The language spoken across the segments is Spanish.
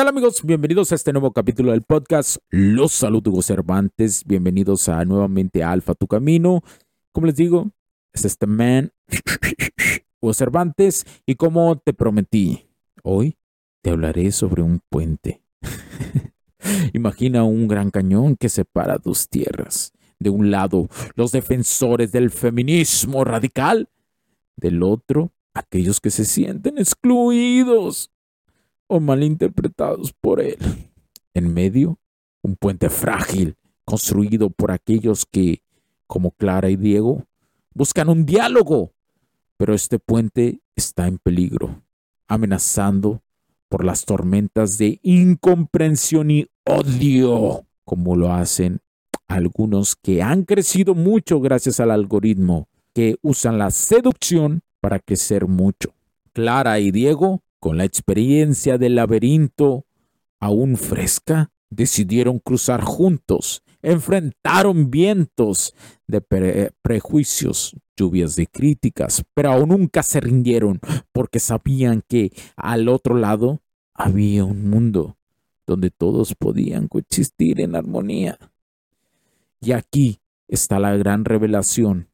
Tal amigos? Bienvenidos a este nuevo capítulo del podcast. Los saludo Hugo Cervantes. Bienvenidos a nuevamente a Alfa Tu Camino. Como les digo, es este man, Hugo Cervantes. Y como te prometí, hoy te hablaré sobre un puente. Imagina un gran cañón que separa dos tierras. De un lado, los defensores del feminismo radical. Del otro, aquellos que se sienten excluidos o malinterpretados por él. En medio, un puente frágil construido por aquellos que, como Clara y Diego, buscan un diálogo. Pero este puente está en peligro, amenazando por las tormentas de incomprensión y odio, como lo hacen algunos que han crecido mucho gracias al algoritmo, que usan la seducción para crecer mucho. Clara y Diego con la experiencia del laberinto aún fresca, decidieron cruzar juntos, enfrentaron vientos de prejuicios, lluvias de críticas, pero aún nunca se rindieron porque sabían que al otro lado había un mundo donde todos podían coexistir en armonía. Y aquí está la gran revelación.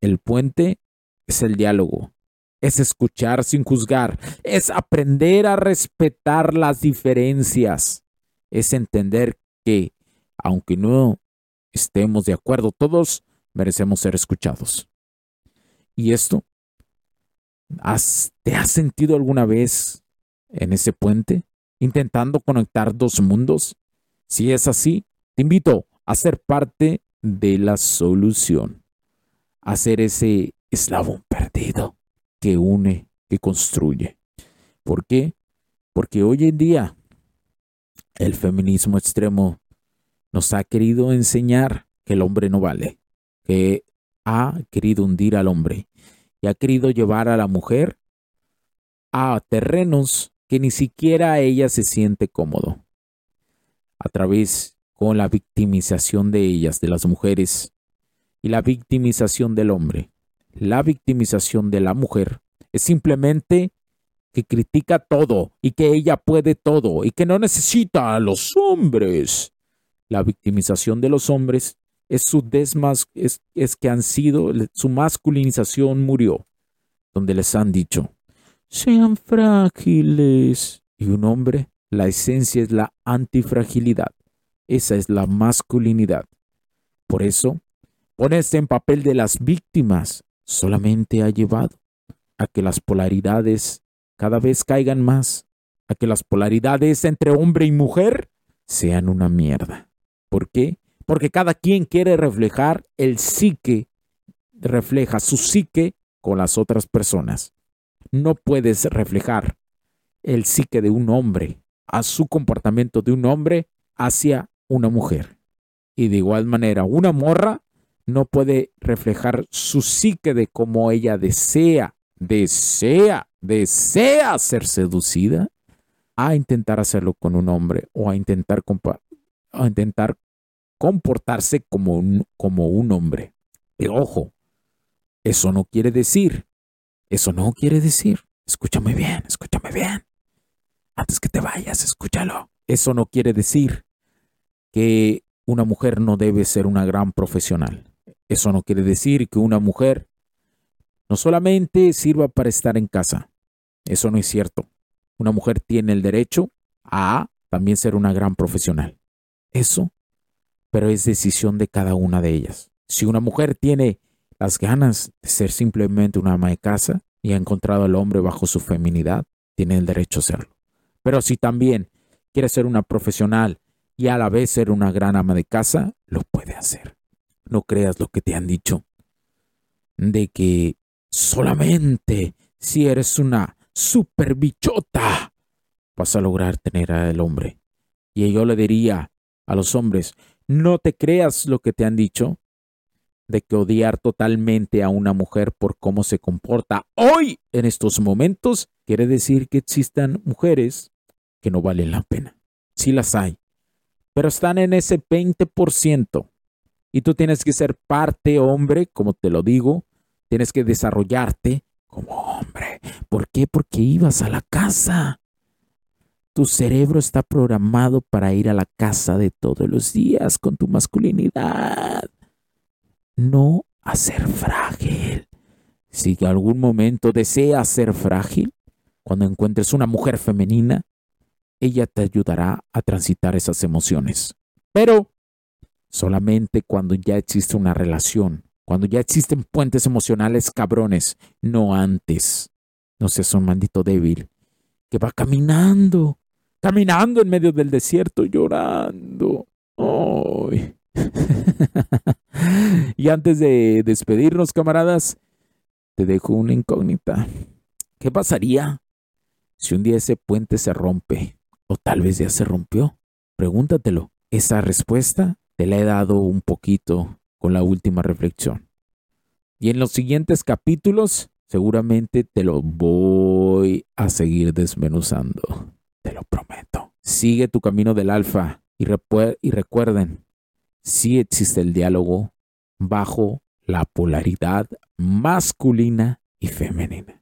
El puente es el diálogo, es escuchar sin juzgar, es aprender a respetar las diferencias, es entender que, aunque no estemos de acuerdo todos, merecemos ser escuchados. ¿Y esto? ¿Te has sentido alguna vez en ese puente, intentando conectar dos mundos? Si es así, te invito a ser parte de la solución, a ser ese eslabón perdido que une, que construye. ¿Por qué? Porque hoy en día el feminismo extremo nos ha querido enseñar que el hombre no vale, que ha querido hundir al hombre y ha querido llevar a la mujer a terrenos que ni siquiera ella se siente cómodo. A través con la victimización de ellas, de las mujeres, y la victimización del hombre la victimización de la mujer es simplemente que critica todo y que ella puede todo y que no necesita a los hombres. La victimización de los hombres es su desmas es, es que han sido su masculinización murió, donde les han dicho sean frágiles y un hombre la esencia es la antifragilidad. Esa es la masculinidad. Por eso, ponerse en papel de las víctimas solamente ha llevado a que las polaridades cada vez caigan más, a que las polaridades entre hombre y mujer sean una mierda. ¿Por qué? Porque cada quien quiere reflejar el psique, refleja su psique con las otras personas. No puedes reflejar el psique de un hombre a su comportamiento de un hombre hacia una mujer. Y de igual manera, una morra no puede reflejar su psique de cómo ella desea, desea, desea ser seducida a intentar hacerlo con un hombre o a intentar, a intentar comportarse como un, como un hombre. Pero ojo, eso no quiere decir, eso no quiere decir, escúchame bien, escúchame bien. Antes que te vayas, escúchalo. Eso no quiere decir que una mujer no debe ser una gran profesional. Eso no quiere decir que una mujer no solamente sirva para estar en casa. Eso no es cierto. Una mujer tiene el derecho a también ser una gran profesional. Eso, pero es decisión de cada una de ellas. Si una mujer tiene las ganas de ser simplemente una ama de casa y ha encontrado al hombre bajo su feminidad, tiene el derecho a serlo. Pero si también quiere ser una profesional y a la vez ser una gran ama de casa, lo puede hacer. No creas lo que te han dicho de que solamente si eres una super bichota vas a lograr tener al hombre. Y yo le diría a los hombres, no te creas lo que te han dicho de que odiar totalmente a una mujer por cómo se comporta hoy en estos momentos quiere decir que existan mujeres que no valen la pena. Sí las hay, pero están en ese 20%. Y tú tienes que ser parte hombre, como te lo digo, tienes que desarrollarte como hombre. ¿Por qué? Porque ibas a la casa. Tu cerebro está programado para ir a la casa de todos los días con tu masculinidad. No a ser frágil. Si en algún momento deseas ser frágil, cuando encuentres una mujer femenina, ella te ayudará a transitar esas emociones. Pero solamente cuando ya existe una relación, cuando ya existen puentes emocionales cabrones, no antes. No seas un maldito débil que va caminando, caminando en medio del desierto llorando. y antes de despedirnos, camaradas, te dejo una incógnita. ¿Qué pasaría si un día ese puente se rompe? O tal vez ya se rompió. Pregúntatelo. Esa respuesta te la he dado un poquito con la última reflexión. Y en los siguientes capítulos seguramente te lo voy a seguir desmenuzando. Te lo prometo. Sigue tu camino del alfa y, recuerden, sí existe el diálogo bajo la polaridad masculina y femenina.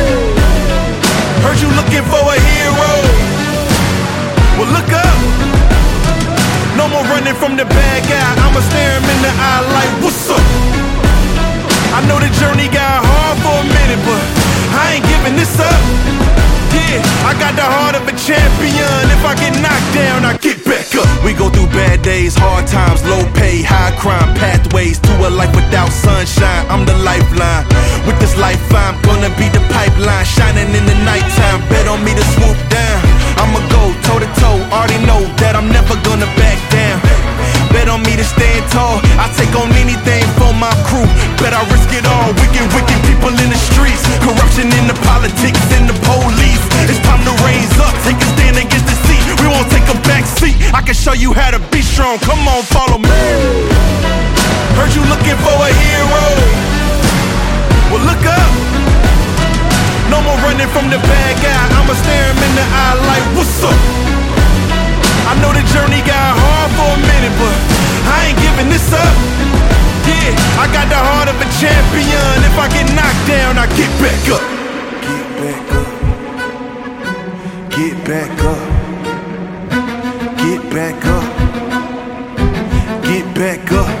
I got the heart of a champion. If I get knocked down, I get back up. We go through bad days, hard times, low pay, high crime, pathways to a life without sunshine. I'm the lifeline. With this life, I'm gonna be the pipeline, shining in the nighttime. Bet on me bad guy. I'ma stare him in the eye like, what's up? I know the journey got hard for a minute, but I ain't giving this up. Yeah, I got the heart of a champion. If I get knocked down, I get back up. Get back up. Get back up. Get back up. Get back up.